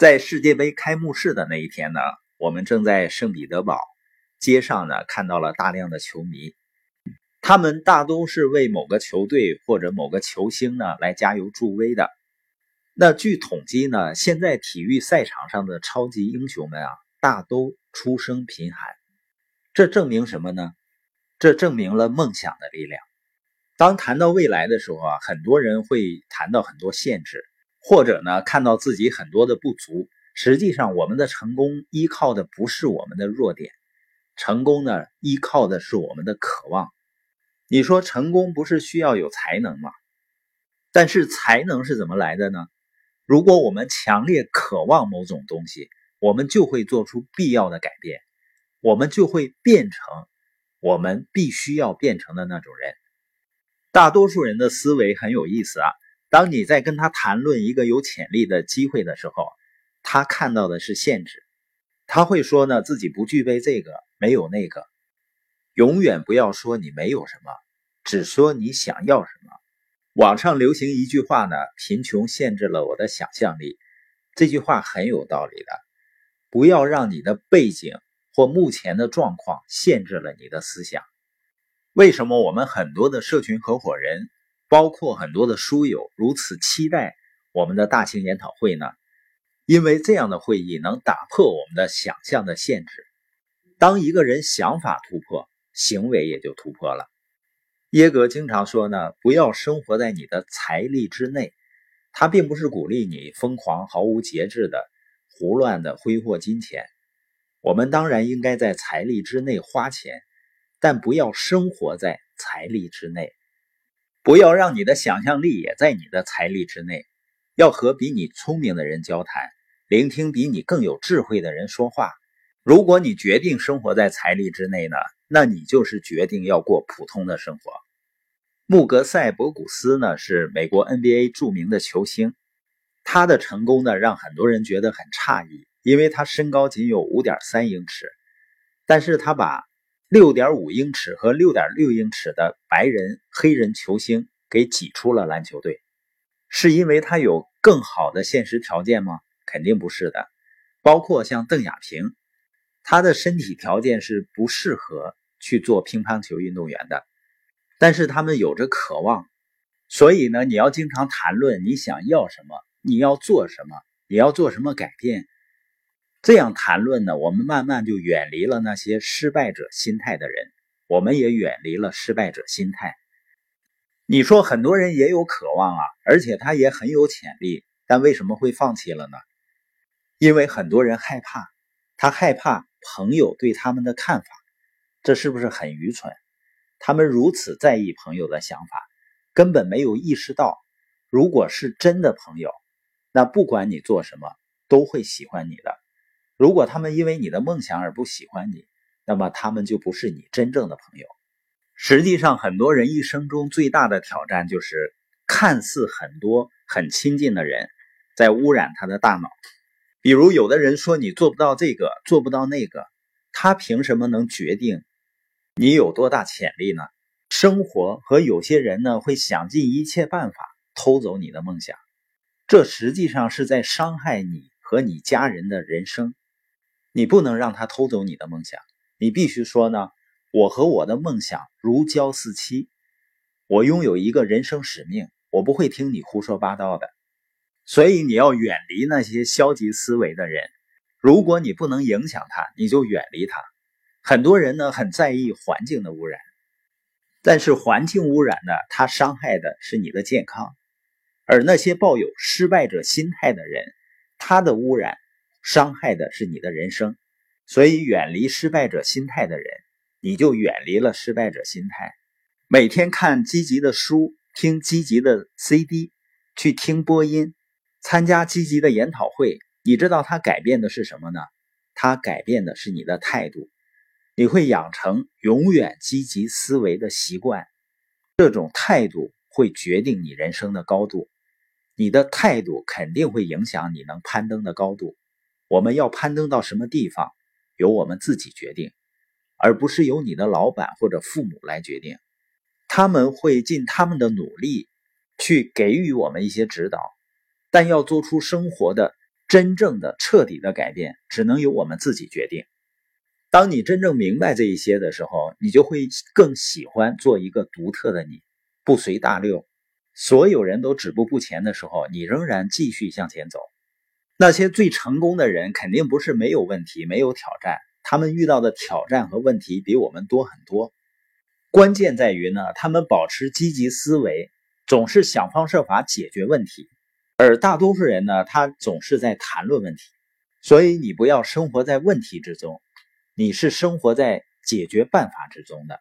在世界杯开幕式的那一天呢，我们正在圣彼得堡街上呢，看到了大量的球迷，他们大都是为某个球队或者某个球星呢来加油助威的。那据统计呢，现在体育赛场上的超级英雄们啊，大都出生贫寒。这证明什么呢？这证明了梦想的力量。当谈到未来的时候啊，很多人会谈到很多限制。或者呢，看到自己很多的不足，实际上我们的成功依靠的不是我们的弱点，成功呢依靠的是我们的渴望。你说成功不是需要有才能吗？但是才能是怎么来的呢？如果我们强烈渴望某种东西，我们就会做出必要的改变，我们就会变成我们必须要变成的那种人。大多数人的思维很有意思啊。当你在跟他谈论一个有潜力的机会的时候，他看到的是限制，他会说呢自己不具备这个，没有那个。永远不要说你没有什么，只说你想要什么。网上流行一句话呢：“贫穷限制了我的想象力。”这句话很有道理的。不要让你的背景或目前的状况限制了你的思想。为什么我们很多的社群合伙人？包括很多的书友如此期待我们的大型研讨会呢，因为这样的会议能打破我们的想象的限制。当一个人想法突破，行为也就突破了。耶格经常说呢，不要生活在你的财力之内。他并不是鼓励你疯狂、毫无节制的胡乱的挥霍金钱。我们当然应该在财力之内花钱，但不要生活在财力之内。不要让你的想象力也在你的财力之内，要和比你聪明的人交谈，聆听比你更有智慧的人说话。如果你决定生活在财力之内呢，那你就是决定要过普通的生活。穆格塞博古斯呢是美国 NBA 著名的球星，他的成功呢让很多人觉得很诧异，因为他身高仅有五点三英尺，但是他把。六点五英尺和六点六英尺的白人、黑人球星给挤出了篮球队，是因为他有更好的现实条件吗？肯定不是的。包括像邓亚萍，他的身体条件是不适合去做乒乓球运动员的，但是他们有着渴望。所以呢，你要经常谈论你想要什么，你要做什么，你要做什么改变。这样谈论呢，我们慢慢就远离了那些失败者心态的人，我们也远离了失败者心态。你说很多人也有渴望啊，而且他也很有潜力，但为什么会放弃了呢？因为很多人害怕，他害怕朋友对他们的看法，这是不是很愚蠢？他们如此在意朋友的想法，根本没有意识到，如果是真的朋友，那不管你做什么，都会喜欢你的。如果他们因为你的梦想而不喜欢你，那么他们就不是你真正的朋友。实际上，很多人一生中最大的挑战就是，看似很多很亲近的人，在污染他的大脑。比如，有的人说你做不到这个，做不到那个，他凭什么能决定你有多大潜力呢？生活和有些人呢，会想尽一切办法偷走你的梦想，这实际上是在伤害你和你家人的人生。你不能让他偷走你的梦想，你必须说呢。我和我的梦想如胶似漆，我拥有一个人生使命，我不会听你胡说八道的。所以你要远离那些消极思维的人。如果你不能影响他，你就远离他。很多人呢很在意环境的污染，但是环境污染呢，它伤害的是你的健康。而那些抱有失败者心态的人，他的污染。伤害的是你的人生，所以远离失败者心态的人，你就远离了失败者心态。每天看积极的书，听积极的 CD，去听播音，参加积极的研讨会。你知道它改变的是什么呢？它改变的是你的态度。你会养成永远积极思维的习惯，这种态度会决定你人生的高度。你的态度肯定会影响你能攀登的高度。我们要攀登到什么地方，由我们自己决定，而不是由你的老板或者父母来决定。他们会尽他们的努力去给予我们一些指导，但要做出生活的真正的、彻底的改变，只能由我们自己决定。当你真正明白这一些的时候，你就会更喜欢做一个独特的你，不随大流。所有人都止步不前的时候，你仍然继续向前走。那些最成功的人，肯定不是没有问题、没有挑战，他们遇到的挑战和问题比我们多很多。关键在于呢，他们保持积极思维，总是想方设法解决问题。而大多数人呢，他总是在谈论问题。所以你不要生活在问题之中，你是生活在解决办法之中的。